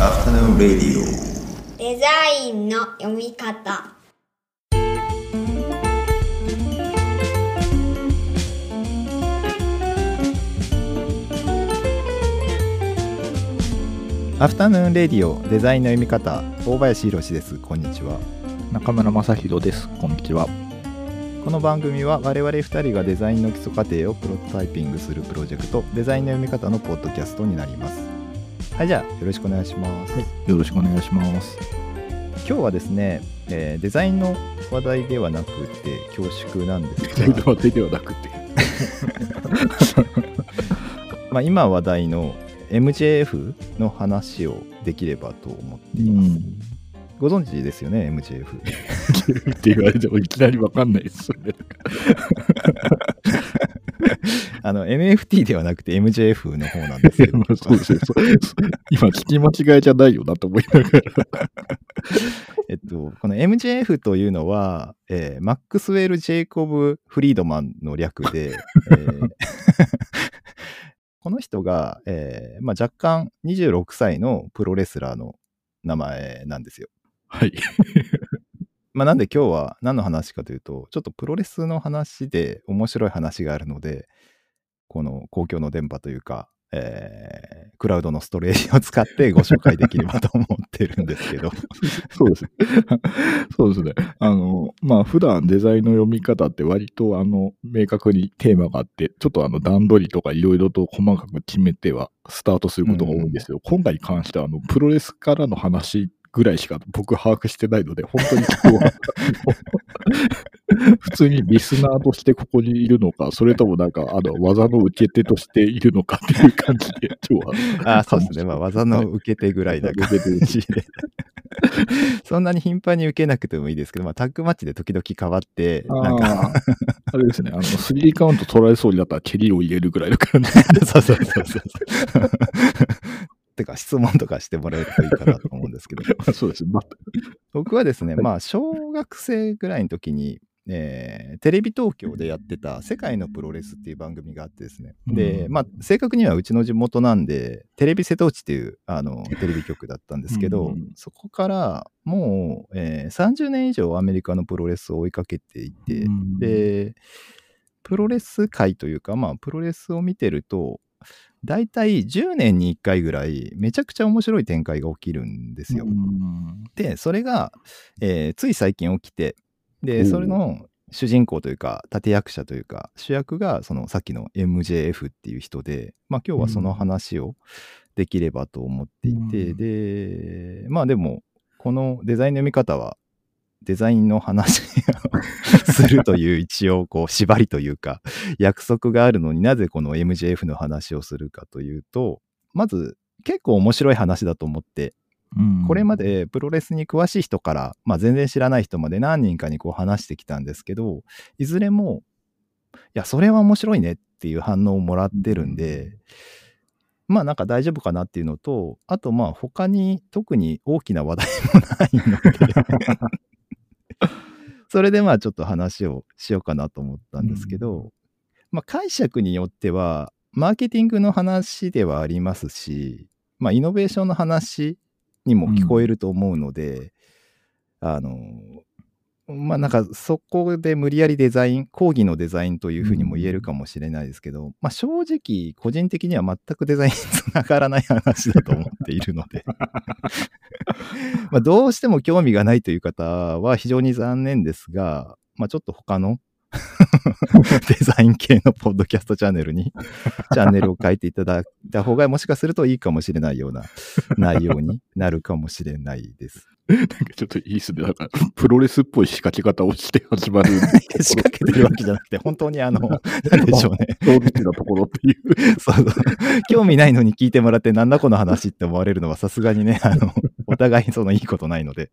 Afternoon Radio. デザインの読み方アフタヌーンレディオデザインの読み方大林博ですこんにちは中村正弘です。こんにちは。この番組は我々2人がデザインの基礎過程をプロトタイピングするプロジェクトデザインの読み方のポッドキャストになりますはいじゃあよろしくお願いします、よろしくお願いします。今日はですね、えーデザインの話題ではなくて恐縮なんですが、話題ではなくて。まあ、今話題の MJF の話をできればと思っています、ご存知ですよね MJF って言われてもいきなりわかんないです。あの NFT ではなくて MJF の方なんですけどまあ そうですね今聞き間違いじゃないよなと思いながら。えっと、この MJF というのは、えーマックスウェル・ジェイコブ・フリードマンの略で、えーこの人が、えーまあ、若干26歳のプロレスラーの名前なんですよ。はい。まあ、なんで今日は何の話かというと、ちょっとプロレスの話で面白い話があるので、この公共の電波というか、えークラウドのストレージを使ってご紹介できればと思ってるんですけど。そうですね。そうですね。あの、まあ、普段デザインの読み方って割と、あの、明確にテーマがあって、ちょっとあの、段取りとかいろいろと細かく決めてはスタートすることが多いんですよ。今回に関しては、あの、プロレスからの話ぐらいしか僕把握してないので、本当に今日は、普通にリスナーとしてここにいるのか、それともなんか、あの、技の受け手としているのかっていう感じで、今日は。あそうですね。まあ、技の受け手ぐらいな感じで。そんなに頻繁に受けなくてもいいですけど、まあ、タッグマッチで時々変わって、なんか、あれですね、あの、スリーカウント取られそうになったら蹴りを入れるぐらいの感じ。そうそうそうそう。てか、質問とかしてもらえるといいかなと思うんですけど、そうです。ね。ま僕はですね、まあ、小学生ぐらいの時に、えーテレビ東京でやってた「世界のプロレス」っていう番組があってですね、で、うん。まあ、正確にはうちの地元なんで、テレビ瀬戸内っていうあのテレビ局だったんですけど、うんそこからもう、えー30年以上アメリカのプロレスを追いかけていて、うん。で、プロレス界というか、まあ、プロレスを見てると、大体10年に1回ぐらい、めちゃくちゃ面白い展開が起きるんですよ。うんで、それが、えーつい最近起きて、で、それの主人公というか、立役者というか、主役が、そのさっきの MJF っていう人で、まあ今日はその話をできればと思っていて、うん。で、まあでも、このデザインの読み方は、デザインの話をするという一応こう縛りというか約束があるのになぜこの MJF の話をするかというとまず結構面白い話だと思ってうん。これまでプロレスに詳しい人から、まあ、全然知らない人まで何人かにこう話してきたんですけどいずれもいやそれは面白いねっていう反応をもらってるんで、まあなんか大丈夫かなっていうのとあとまあ他に特に大きな話題もないので それでまあちょっと話をしようかなと思ったんですけど、まあ解釈によってはマーケティングの話ではありますし、まあイノベーションの話にも聞こえると思うので、あの、まあなんかそこで無理やりデザイン、講義のデザインというふうにも言えるかもしれないですけど、まあ正直個人的には全くデザインにつながらない話だと思っているので、まあどうしても興味がないという方は非常に残念ですが、まあちょっと他の デザイン系のポッドキャストチャンネルに チャンネルを変えていただいた方がもしかするといいかもしれないような内容になるかもしれないです。なんかちょっといいですね。なんか、プロレスっぽい仕掛け方をして始まる。仕掛けてるわけじゃなくて、本当にあの、なんでしょうね。正直なところっていう。そうそう興味ないのに聞いてもらって、なんだこの話って思われるのはさすがにね、あの、お互いそのいいことないので。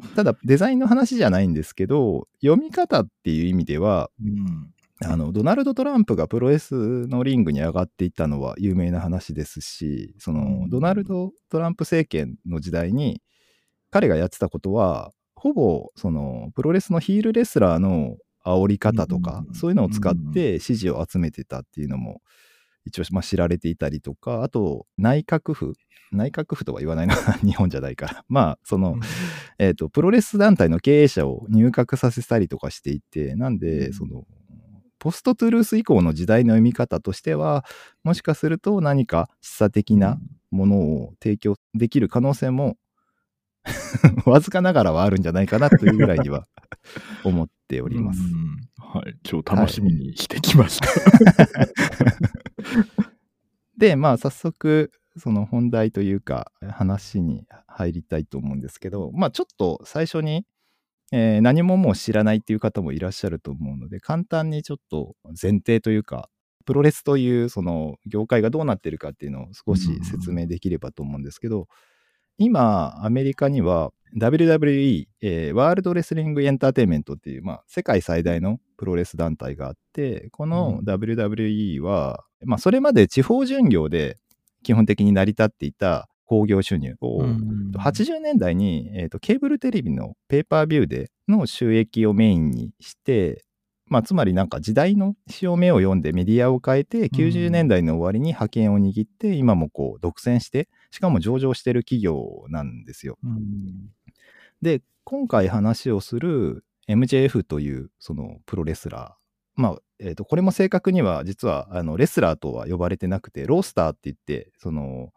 ただ、デザインの話じゃないんですけど、読み方っていう意味では、うん。あのドナルド・トランプがプロレスのリングに上がっていったのは有名な話ですし、そのうん。ドナルド・トランプ政権の時代に彼がやってたことは、ほぼそのプロレスのヒールレスラーの煽り方とか、うんそういうのを使って支持を集めてたっていうのも一応まあ知られていたりとか、あと内閣府、内閣府とは言わないな、日本じゃないから。まあ、その、えっ、と、プロレス団体の経営者を入閣させたりとかしていて、なんで、うんその、ポストトゥルース以降の時代の読み方としては、もしかすると何か示唆的なものを提供できる可能性も、わずかながらはあるんじゃないかなというぐらいには 思っております。うんはい。超楽しみにしてきました。で、まあ、早速、その本題というか、話に入りたいと思うんですけど、まあ、ちょっと最初に、えー何ももう知らないっていう方もいらっしゃると思うので、簡単にちょっと前提というか、プロレスというその業界がどうなってるかっていうのを少し説明できればと思うんですけど、今、アメリカには WWE、えーワールドレスリングエンターテインメントっていう、まあ、世界最大のプロレス団体があって、このうん。WWE は、まあ、それまで地方巡業で基本的に成り立っていた興行収入。を、うん80年代に、えーとケーブルテレビのペーパービューでの収益をメインにして、まあ、つまりなんか時代の潮目を読んでメディアを変えて90年代の終わりに覇権を握って今もこう独占してしかも上場してる企業なんですよ。うんで今回話をする MJF というそのプロレスラーまあえー、とこれも正確には実はあのレスラーとは呼ばれてなくてロースターって言ってその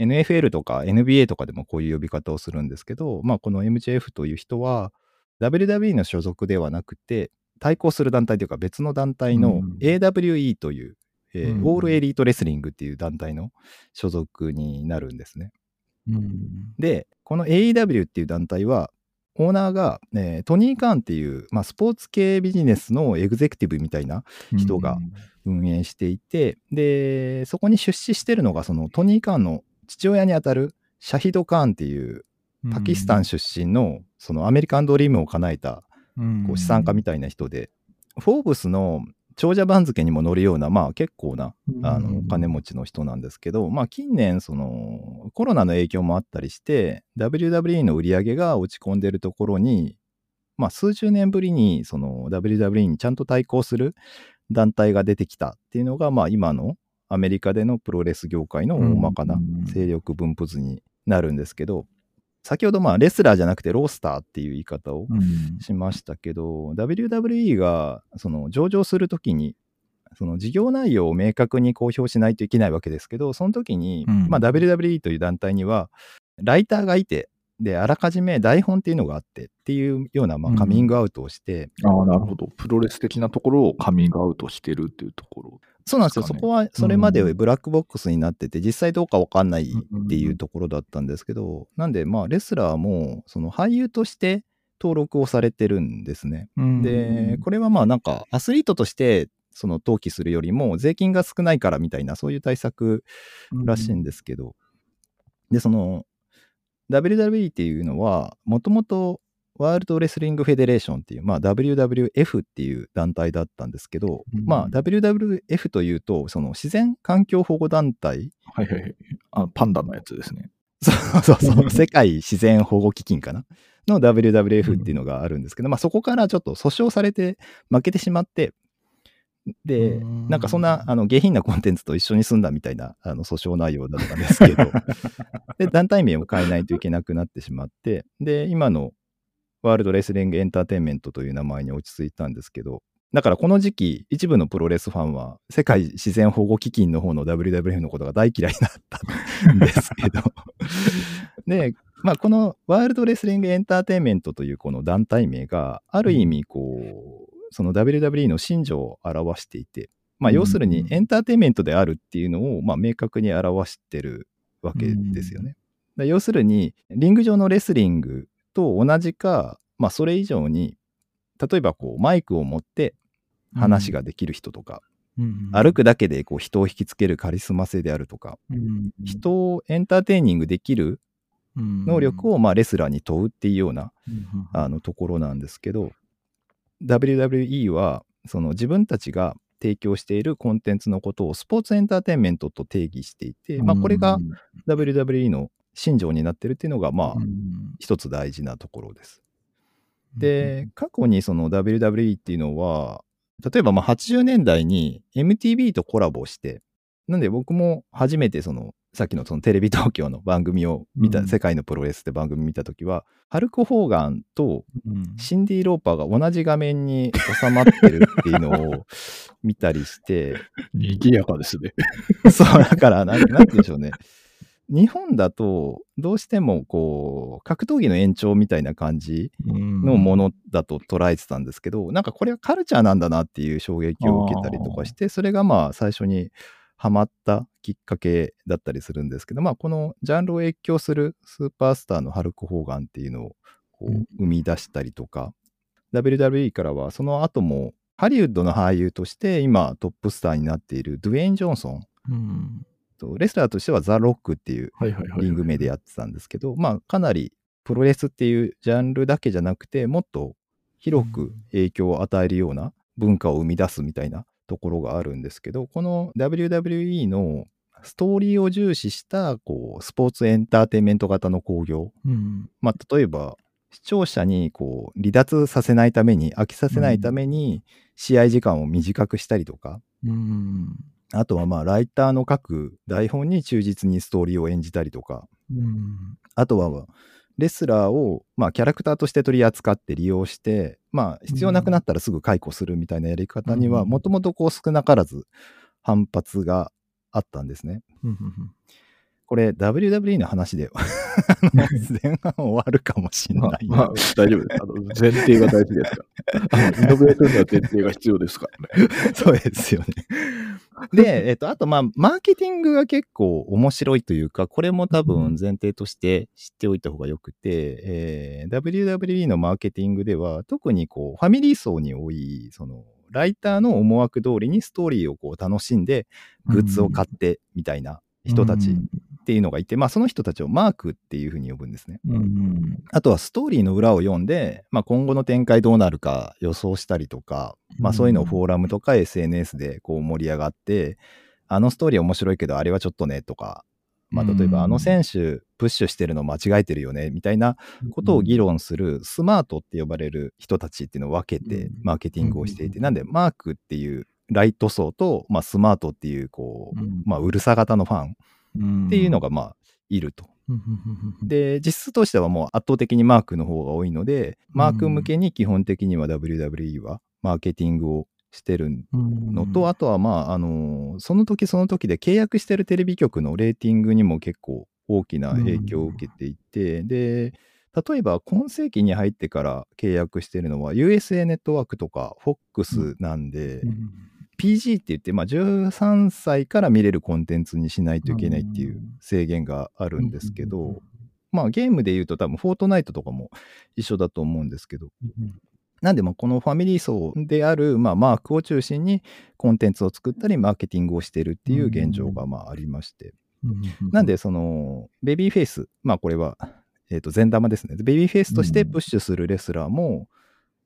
NFL とか NBA とかでもこういう呼び方をするんですけど、まあ、この MJF という人は WWE の所属ではなくて対抗する団体というか別の団体のうん。AWE という、えーうん。オールエリートレスリングっていう団体の所属になるんですね。うん。で、この AEW っていう団体は、オーナーが、えートニー・カーンっていう、まあ、スポーツ系ビジネスのエグゼクティブみたいな人が運営していて、で、そこに出資してるのが、そのトニー・カーンの父親にあたるシャヒド・カーンっていうパキスタン出身のそのアメリカンドリームを叶えたこう資産家みたいな人で、フォーブスの長者番付にも載るような、まあ結構なあのお金持ちの人なんですけど、まあ近年そのコロナの影響もあったりして WWE の売り上げが落ち込んでるところに、まあ数十年ぶりにその WWE にちゃんと対抗する団体が出てきたっていうのが、まあ今のアメリカでのプロレス業界の大まかな勢力分布図になるんですけど、先ほどまあレスラーじゃなくてロースターっていう言い方をうんしましたけど、WWE がその上場するときに、その事業内容を明確に公表しないといけないわけですけど、その時に、うんまあ、WWE という団体には、ライターがいて、で、あらかじめ台本っていうのがあってっていうような、まあ、うんカミングアウトをして、ああ、なるほど。プロレス的なところをカミングアウトしてるっていうところ。そうなんですよ、そこはそれまでうんブラックボックスになってて、実際どうかわかんないっていうところだったんですけど、なんで、まあ、レスラーも、その俳優として登録をされてるんですね。で、これはまあなんかアスリートとしてその登記するよりも税金が少ないからみたいなそういう対策らしいんですけど、で、その WWE っていうのはもともとワールドレスリングフェデレーションっていう、まあ、WWF っていう団体だったんですけど、うん。まあ WWF というとその自然環境保護団体はいはいはい。あパンダのやつですね。そうそうそう、世界自然保護基金かな？の WWF っていうのがあるんですけど、まあそこからちょっと訴訟されて負けてしまって、で、うん。なんかそんなあの下品なコンテンツと一緒に住んだみたいなあの訴訟内容だったんですけど、で、団体名を変えないといけなくなってしまって、で、今のワールドレスリングエンターテインメントという名前に落ち着いたんですけど、だからこの時期、一部のプロレスファンは、世界自然保護基金の方の WWF のことが大嫌いになったんですけど、で、まあ、このワールドレスリングエンターテインメントというこの団体名が、ある意味、こう、その WWE の信条を表していて、まあ、要するにうんエンターテインメントであるっていうのを、まあ、明確に表してるわけですよね。だ要するに、リング上のレスリングと同じか、まあ、それ以上に、例えばこうマイクを持って話ができる人とか、歩くだけでこう人を引きつけるカリスマ性であるとか、人をエンターテイニングできる能力を、をまあレスラーに問うっていうようなうんあのところなんですけど WWE はその自分たちが提供しているコンテンツのことをスポーツエンターテインメントと定義していて、まあ、これが WWE の信条になってるっていうのがまあうん一つ大事なところです。で、過去にその WWE っていうのは、例えばまあ80年代に MTV とコラボして、なんで僕も初めてその、さっきのそのテレビ東京の番組を見た、うん世界のプロレスって番組見たときは、ハルク・ホーガンとうんシンディ・ローパーが同じ画面に収まってるっていうのを見たりして、賑やかですね。そう、だから、なんなんて言うんでしょうね。日本だと、どうしてもこう、格闘技の延長みたいな感じのものだと捉えてたんですけど、なんかこれはカルチャーなんだなっていう衝撃を受けたりとかして、それがまあ最初にハマったきっかけだったりするんですけど、まあこのジャンルを越境するスーパースターのハルク・ホーガンっていうのをこうん。う生み出したりとか、WWE からはその後もハリウッドの俳優として今トップスターになっているドゥエイン・ジョンソン。うん。とレスラーとしてはザ・ロックっていう。リング名でやってたんですけど、まあかなりプロレスっていうジャンルだけじゃなくてもっと広く影響を与えるような文化を生み出すみたいなところがあるんですけどこの WWE のストーリーを重視したこうスポーツエンターテインメント型の興行、うん。まあ、例えば視聴者にこう離脱させないために飽きさせないために試合時間を短くしたりとか、うん。あとはまあライターの書く台本に忠実にストーリーを演じたりとかうん。あとは、レスラーを、まあ、キャラクターとして取り扱って利用して、まあ、必要なくなったらすぐ解雇するみたいなやり方には、うんもともと少なからず反発があったんですね。うん。これ、WWE の話で前半終わるかもしれまあ、ないな。まあ、大丈夫です。あの前提が大事ですから。イノベーションには前提が必要ですからね。そうですよね。で、えっと、あと、まあ、マーケティングが結構面白いというか、これも多分前提として知っておいた方がよくて、えー WWE のマーケティングでは、特にこう、ファミリー層に多い、その、ライターの思惑通りにストーリーをこう楽しんで、グッズを買ってみたいな人たちっていうのがいて、まあ、その人たちをマークっていうふうに呼ぶんですね。うん。あとはストーリーの裏を読んで、まあ、今後の展開どうなるか予想したりとか、まあ、そういうのをフォーラムとか SNS でこう盛り上がって、あのストーリー面白いけどあれはちょっとねとか、まあ、例えばうん。あの選手プッシュしてるの間違えてるよねみたいなことを議論するスマートって呼ばれる人たちっていうのを分けてうん。マーケティングをしていて、うんなんでマークっていうライト層と、まあ、スマートっていうこう、うん。まあ、うるさ型のファンうんっていうのがまあいると。うんで、実質としてはもう圧倒的にマークの方が多いので、マーク向けに基本的には WWE はマーケティングをしてるのと、あとはまあ、あのその時その時で契約してるテレビ局のレーティングにも結構大きな影響を受けていて、で、例えば今世紀に入ってから契約してるのは USA ネットワークとか FOX なんで、PG って言って、まあ、13歳から見れるコンテンツにしないといけないっていう制限があるんですけど、まあゲームで言うと多分フォートナイトとかも一緒だと思うんですけど、なんでまあこのファミリー層である、まあ、マークを中心にコンテンツを作ったりマーケティングをしてるっていう現状がまあありまして、なんでそのベビーフェイス、まあこれは、えー、と善玉ですね。ベビーフェイスとしてプッシュするレスラーも、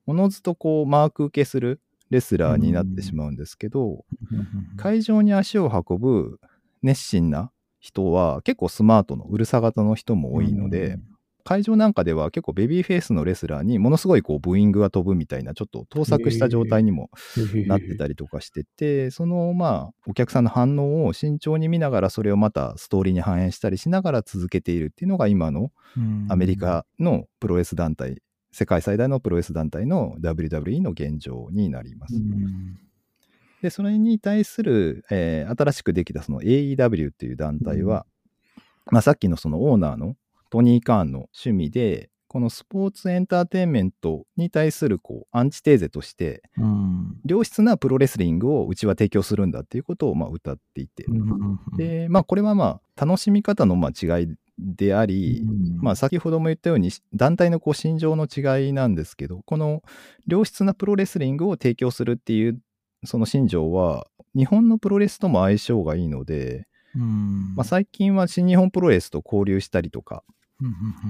おのずとこうマーク受けするレスラーになってしまうんですけど、会場に足を運ぶ熱心な人は結構スマートのうるさ型の人も多いので、会場なんかでは結構ベビーフェイスのレスラーにものすごいこうブーイングが飛ぶみたいなちょっと盗作した状態にもなってたりとかしてて、そのまあお客さんの反応を慎重に見ながらそれをまたストーリーに反映したりしながら続けているっていうのが今のアメリカのプロレス団体、世界最大のプロレス団体の WWE の現状になります。で、それに対する、えー新しくできたその AEW っていう団体は、まあ、さっきのそのオーナーのトニー・カーンの趣味で、このスポーツエンターテインメントに対するこうアンチテーゼとして、良質なプロレスリングをうちは提供するんだっていうことをまあ歌っていて、で、まあ、これはまあ楽しみ方のまあ違いであり、まあ、先ほども言ったように団体のこう心情の違いなんですけどこの良質なプロレスリングを提供するっていうその心情は日本のプロレスとも相性がいいので、まあ、最近は新日本プロレスと交流したりとか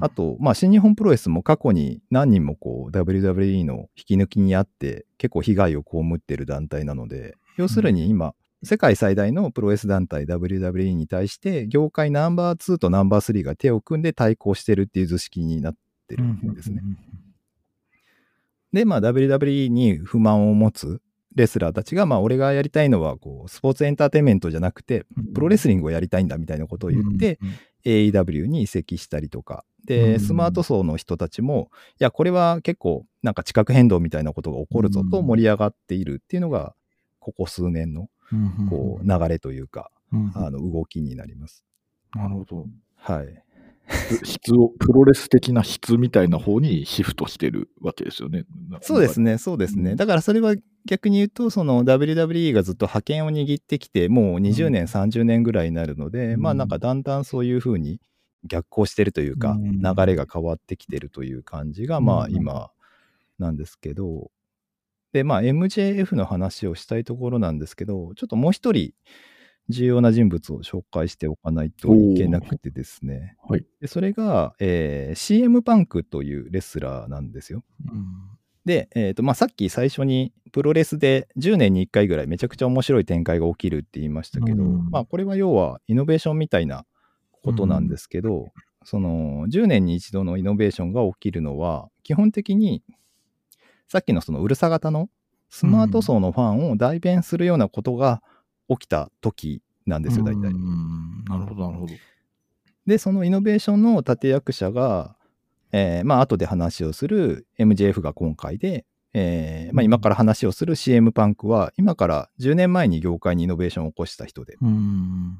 あと、まあ、新日本プロレスも過去に何人もこう WWE の引き抜きにあって結構被害を被ってる団体なので要するに今、世界最大のプロレス団体 WWE に対して業界ナンバー2とナンバー3が手を組んで対抗してるっていう図式になってるんですね。で、まあ WWE に不満を持つレスラーたちが、まあ、俺がやりたいのはこうスポーツエンターテインメントじゃなくて、プロレスリングをやりたいんだみたいなことを言って、うん AEW に移籍したりとか、うで、んスマート層の人たちも、いや、これは結構、なんか地殻変動みたいなことが起こるぞとうん盛り上がっているっていうのが、ここ数年のうんこう流れというか、うんあの動きになります。なるほど。はい。質を、プロレス的な質みたいな方にシフトしてるわけですよね。そうですね、そうですね。うんだからそれは逆に言うと、その WWE がずっと覇権を握ってきて、もう20年、うん30年ぐらいになるので、うんまあなんかだんだんそういうふうに逆行してるというか、うん流れが変わってきてるという感じが、まあうん今なんですけど、で、まあ MJF の話をしたいところなんですけど、ちょっともう一人重要な人物を紹介しておかないといけなくてですね。はい。でそれが、えー CM パンクというレスラーなんですよ。うん。で、えーとまあ、さっき最初にプロレスで10年に1回ぐらいめちゃくちゃ面白い展開が起きるって言いましたけど、うん。まあ、これは要はイノベーションみたいなことなんですけど、その10年に一度のイノベーションが起きるのは基本的にさっきのそのうるさ型のスマート層のファンを代弁するようなことが起きた時なんですよ大体。うんなるほど、なるほど。で、そのイノベーションの立役者が、えーまあ、後で話をする MJF が今回で、えーまあ、今から話をする CM パンクは、今から10年前に業界にイノベーションを起こした人で。うん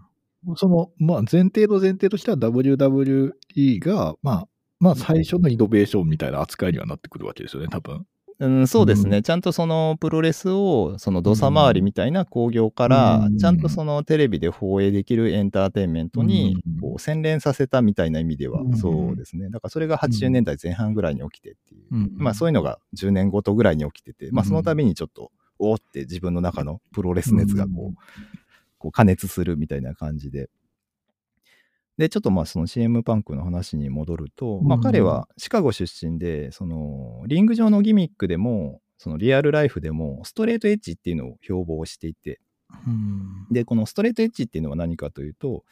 その、まあ、前提の前提としては WWE が、まあ、まあ、最初のイノベーションみたいな扱いにはなってくるわけですよね、多分。うん、そうですね、うん。ちゃんとそのプロレスを、その土佐回りみたいな興行から、うん。ちゃんとそのテレビで放映できるエンターテインメントにうん。こう洗練させたみたいな意味ではうん。そうですね。だからそれが80年代前半ぐらいに起きてっていう。うん。まあそういうのが10年ごとぐらいに起きてて、まあその度にちょっと、おーって自分の中のプロレス熱がこう、こう加熱するみたいな感じで。で、ちょっとまあその CM パンクの話に戻ると、まあうん彼はシカゴ出身で、そのリング上のギミックでも、そのリアルライフでもストレートエッジっていうのを標榜していて、うん。で、このストレートエッジっていうのは何かというと、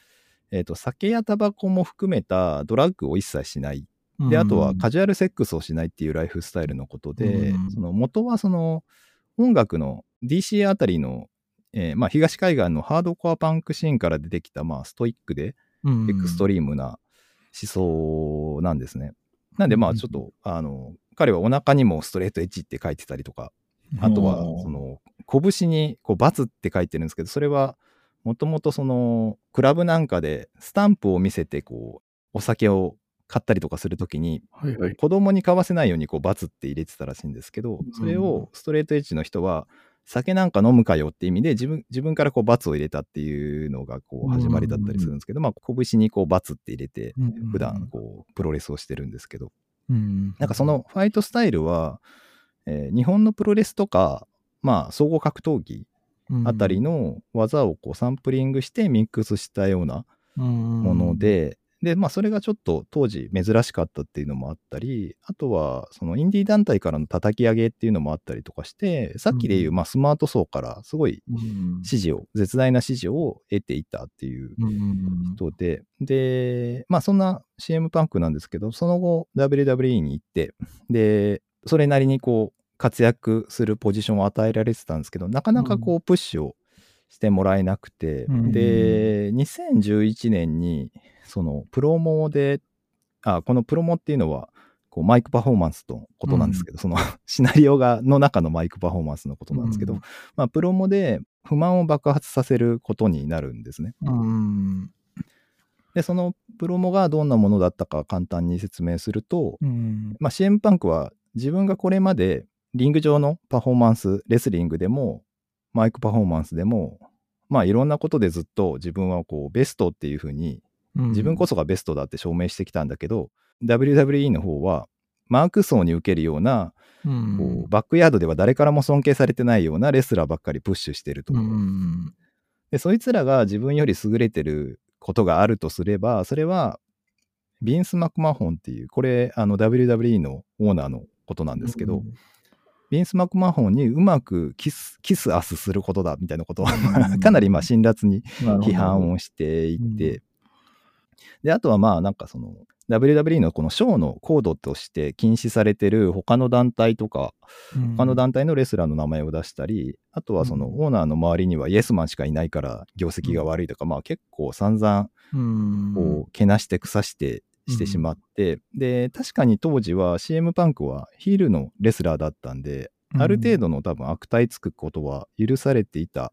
えっ、と、酒やタバコも含めたドラッグを一切しない。で、あとはカジュアルセックスをしないっていうライフスタイルのことで、うんその元はその音楽の DC あたりの、えーまあ、東海岸のハードコアパンクシーンから出てきた、まあ、ストイックでうんエクストリームな思想なんですね。なんでまあちょっと、あの彼はお腹にもストレートエッジって書いてたりとかあとはその拳にこうバツって書いてるんですけどそれはもともとそのクラブなんかでスタンプを見せてこうお酒を買ったりとかするときにはいはい。子供に買わせないようにこうバツって入れてたらしいんですけどうんそれをストレートエッジの人は酒なんか飲むかよって意味で自分自分からこうバツを入れたっていうのがこう始まりだったりするんですけど、まあ拳にこうバツって入れて普段こうプロレスをしてるんですけど。うん、なんかそのファイトスタイルは、えー日本のプロレスとか、まあ、総合格闘技あたりの技をこうサンプリングしてミックスしたようなももの、で、で、まあ、それがちょっと当時珍しかったっていうのもあったり、あとは、そのインディー団体からの叩き上げっていうのもあったりとかして、さっきで言う、うんまあ、スマート層からすごいうん支持を、絶大な支持を得ていたっていううん人で、で、まあそんな CM パンクなんですけど、その後 WWE に行って、で、それなりにこう活躍するポジションを与えられてたんですけど、なかなかこうプッシュをしてもらえなくて、うんで、2011年にそのプロモで、あ、このプロモっていうのは、こうマイクパフォーマンスのことなんですけど、その シナリオがの中のマイクパフォーマンスのことなんですけど、うんまあ、プロモで不満を爆発させることになるんですね。うんで、そのプロモがどんなものだったか簡単に説明すると、うんまあ、CM パンクは自分がこれまでリング上のパフォーマンス、レスリングでも、マイクパフォーマンスでも、まあいろんなことでずっと自分はこうベストっていうふうに、自分こそがベストだって証明してきたんだけど、WWE の方は、マーク層に受けるような、うん。こうバックヤードでは誰からも尊敬されてないようなレスラーばっかりプッシュしてると。うん。で、そいつらが自分より優れてることがあるとすれば、それは、ビンス・マクマホンっていう、これ、あの、WWE のオーナーのことなんですけど、ビンス・マクマホンにうまくキス、キスアスすることだ、みたいなことを、うんかなりまあ辛辣に批判をしていて、で、あとはまあなんかその WWE のこのショーのコードとして禁止されてる他の団体とか、他の団体のレスラーの名前を出したり、あとはそのオーナーの周りにはイエスマンしかいないから業績が悪いとか、まあ結構散々うん。こうけなして腐してしてしまって、で、確かに当時は CM パンクはヒールのレスラーだったんで、ある程度の多分悪態つくことは許されていた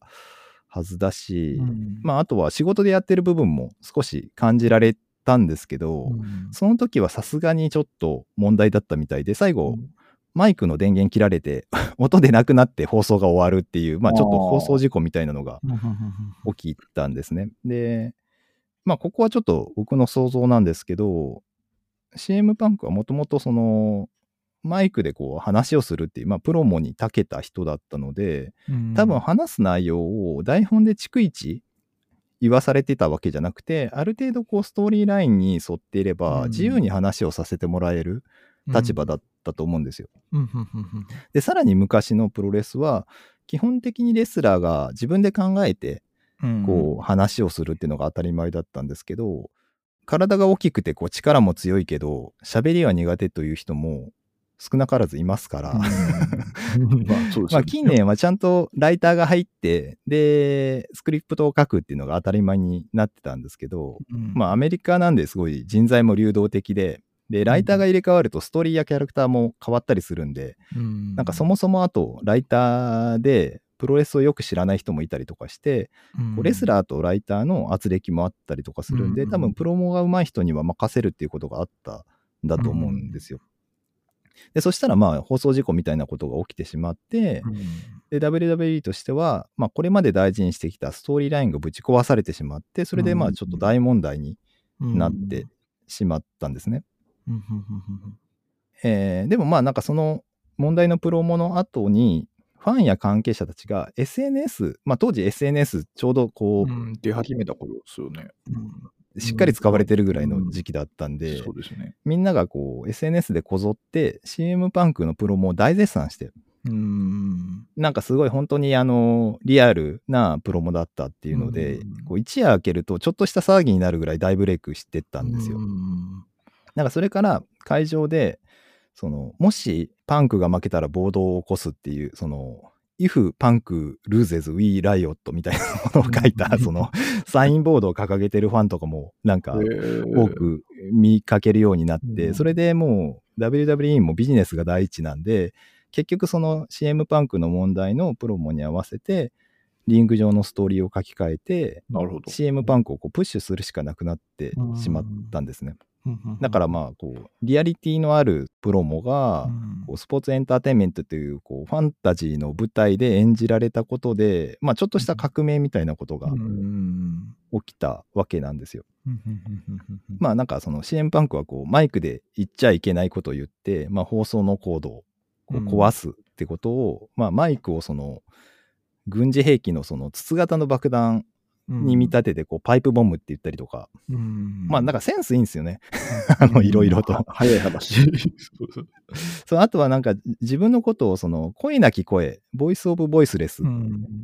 はずだし、まああとは仕事でやってる部分も少し感じられたんですけど、その時はさすがにちょっと問題だったみたいで、最後、マイクの電源切られて、音でなくなって放送が終わるっていう、まあちょっと放送事故みたいなのが起きたんですね。で、まあここはちょっと僕の想像なんですけど、CM パンクはもともとその、マイクでこう話をするっていう、まあプロモに長けた人だったので、多分話す内容を台本で逐一言わされてたわけじゃなくて、ある程度こうストーリーラインに沿っていれば、うん自由に話をさせてもらえる立場だったと思うんですよ。で、さらに昔のプロレスは、基本的にレスラーが自分で考えて、こう話をするっていうのが当たり前だったんですけど、体が大きくてこう力も強いけど、喋りは苦手という人も少なからずいますから、まあ近年はちゃんとライターが入って、で、スクリプトを書くっていうのが当たり前になってたんですけど、まあアメリカなんですごい人材も流動的で、で、ライターが入れ替わるとストーリーやキャラクターも変わったりするんで、なんかそもそもあとライターでプロレスをよく知らない人もいたりとかして、こうレスラーとライターの圧力もあったりとかするんで、うん。多分プロモが上手い人には任せるっていうことがあったんだと思うんですよ。で、そしたらまあ放送事故みたいなことが起きてしまって、で、WWE としては、まあこれまで大事にしてきたストーリーラインがぶち壊されてしまって、それでまあちょっと大問題になってしまったんですね。えーでもまあなんかその問題のプロモの後に、ファンや関係者たちが SNS、まあ当時 SNS ちょうどこう、出始めた頃ですよね。しっかり使われてるぐらいの時期だったんで、そうですね。みんながこう SNS でこぞって CM パンクのプロモを大絶賛して、うん。なんかすごい本当にあのリアルなプロモだったっていうので、うんこう一夜明けるとちょっとした騒ぎになるぐらい大ブレイクしてったんですよ。うんなんかそれから会場で、その、もしパンクが負けたら暴動を起こすっていう、その、if パンク loses we riot みたいなものを書いた、うんその、サインボードを掲げてるファンとかも、なんか、多く見かけるようになって、うんそれでもう WWE もビジネスが第一なんで、結局その CM パンクの問題のプロモに合わせて、リング上のストーリーを書き換えて。CM パンクをこうプッシュするしかなくなってしまったんですね。だからまあこうリアリティのあるプロモが、こうスポーツエンターテインメントというこうファンタジーの舞台で演じられたことで、まあ、ちょっとした革命みたいなことがうん起きたわけなんですよ。まあなんかその CM パンクはこうマイクで言っちゃいけないことを言って、まあ、放送のコードを壊すってことを、まあ、マイクをその軍事兵器のその筒型の爆弾に見立ててこうパイプボムって言ったりとか、まあなんかセンスいいんですよね。あのいろいろと。早い話。そうあとはなんか自分のことをその声なき声、ボイスオブボイスレス、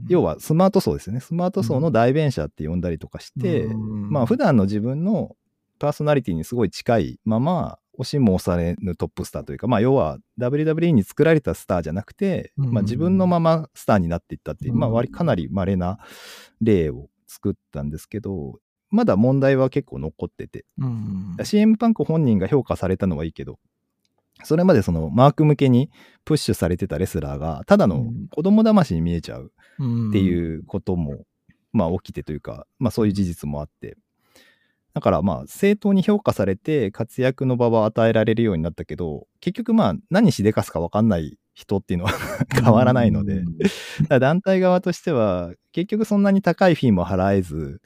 要はスマート層ですよね。スマート層の代弁者って呼んだりとかして、まあ普段の自分のパーソナリティにすごい近いまま、押しも押されぬトップスターというか、まあ要は WWE に作られたスターじゃなくて、うん。まあ自分のままスターになっていったっていう、うんまあ割かなり稀な例を作ったんですけど、まだ問題は結構残ってて、うん、CM パンク本人が評価されたのはいいけど、それまでそのマーク向けにプッシュされてたレスラーが、ただの子供騙しに見えちゃうってういうことも、まあ起きてというか、まあそういう事実もあって、だからまあ正当に評価されて活躍の場は与えられるようになったけど、結局まあ何しでかすか分かんない人っていうのは 変わらないので、団体側としては結局そんなに高いフィーも払えず、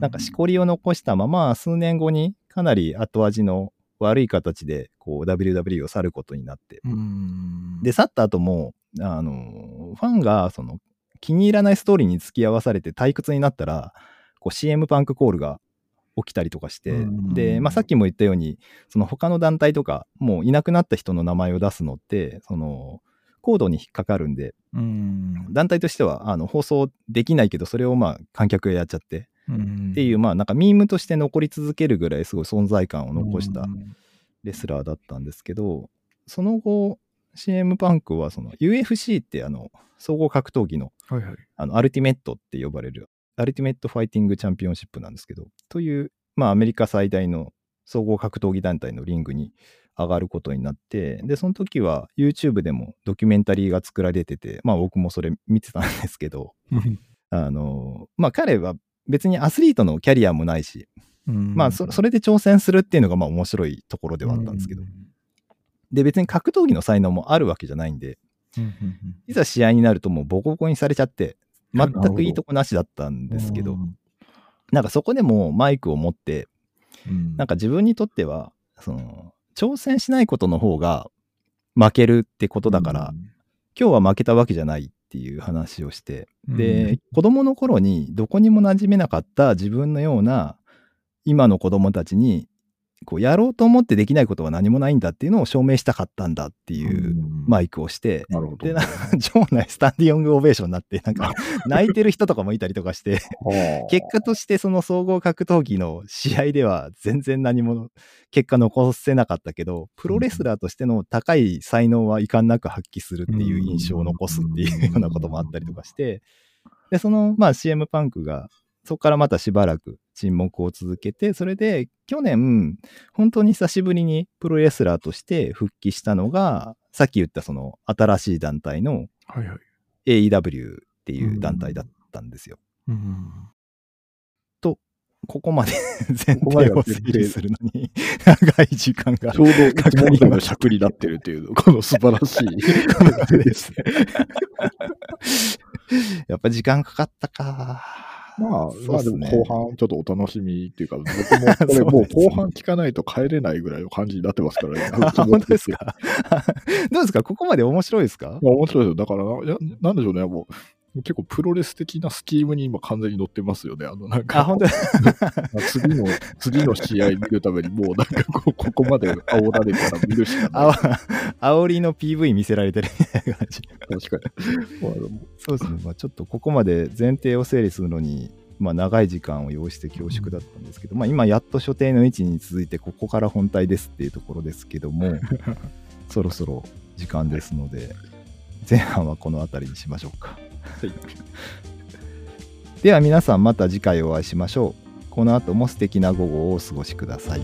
なんかしこりを残したまま数年後にかなり後味の悪い形でこう WWE を去ることになって、うん、で、去った後も、あの、ファンがその気に入らないストーリーに付き合わされて退屈になったら、こう CM パンクコールが起きたりとかして、うんで、まあ、さっきも言ったように、その他の団体とか、もういなくなった人の名前を出すのって、その、コードに引っかかるんで、うん、団体としてはあの放送できないけど、それをまあ観客がやっちゃって、っていう、まあなんかミームとして残り続けるぐらいすごい存在感を残したレスラーだったんですけど、その後、CM パンクはその UFC ってあの総合格闘技のはいはい。あの Ultimate って呼ばれる Ultimate Fighting Championship なんですけど、という、まあアメリカ最大の総合格闘技団体のリングに上がることになって、で、その時は YouTube でもドキュメンタリーが作られてて、まあ僕もそれ見てたんですけど、あの、まあ彼は別にアスリートのキャリアもないし、まあそそれで挑戦するっていうのがまあ面白いところではあったんですけど、で別に格闘技の才能もあるわけじゃないんで、いざ試合になるともうボコボコにされちゃって、全くいいとこなしだったんですけど、なんかそこでもマイクを持って、なんか自分にとっては、その、挑戦しないことの方が負けるってことだから、今日は負けたわけじゃないっていう話をして、で、子供の頃にどこにも馴染めなかった自分のような今の子供たちに、こうやろうと思ってできないことは何もないんだっていうのを証明したかったんだっていうマイクをして、なるほど。で、なんか場内スタンディングオベーションになって、なんか泣いてる人とかもいたりとかして、結果としてその総合格闘技の試合では全然何も結果残せなかったけど、プロレスラーとしての高い才能は遺憾なく発揮するっていう印象を残すっていうようなこともあったりとかして、で、その、まあ CM パンクが、そこからまたしばらく沈黙を続けて、それで去年、本当に久しぶりにプロレスラーとして復帰したのが、さっき言ったその新しい団体の。AEW っていう団体だったんですよ。ここまで 前ここまで提を整理するのに長い時間がちょうどいつも以上の尺になってるっていう、この素晴らしい。ですね。やっぱ時間かかったか。まあ、そうまあでも後半ちょっとお楽しみっていうか、僕もこれ もう後半聞かないと帰れないぐらいの感じになってますからね。あ本当ですか？どうですか？ここまで面白いですか？まあ面白いですよ。だからな、なんでしょうね、もう、結構プロレス的なスキームに今完全に乗ってますよね。あの、なんか、あ、本当 次の、次の試合見るためにもうなんかこう、ここまで煽られたら見るしかない。あ煽りの PV 見せられてるみたいな感じ。確かに。そうですね。まあ、ちょっとここまで前提を整理するのに、まあ、長い時間を要して恐縮だったんですけど、まあ、今やっと所定の位置に続いて、ここから本体ですっていうところですけども、そろそろ時間ですので、前半はこの辺りにしましょうか。では皆さんまた次回お会いしましょう。この後も素敵な午後をお過ごしください。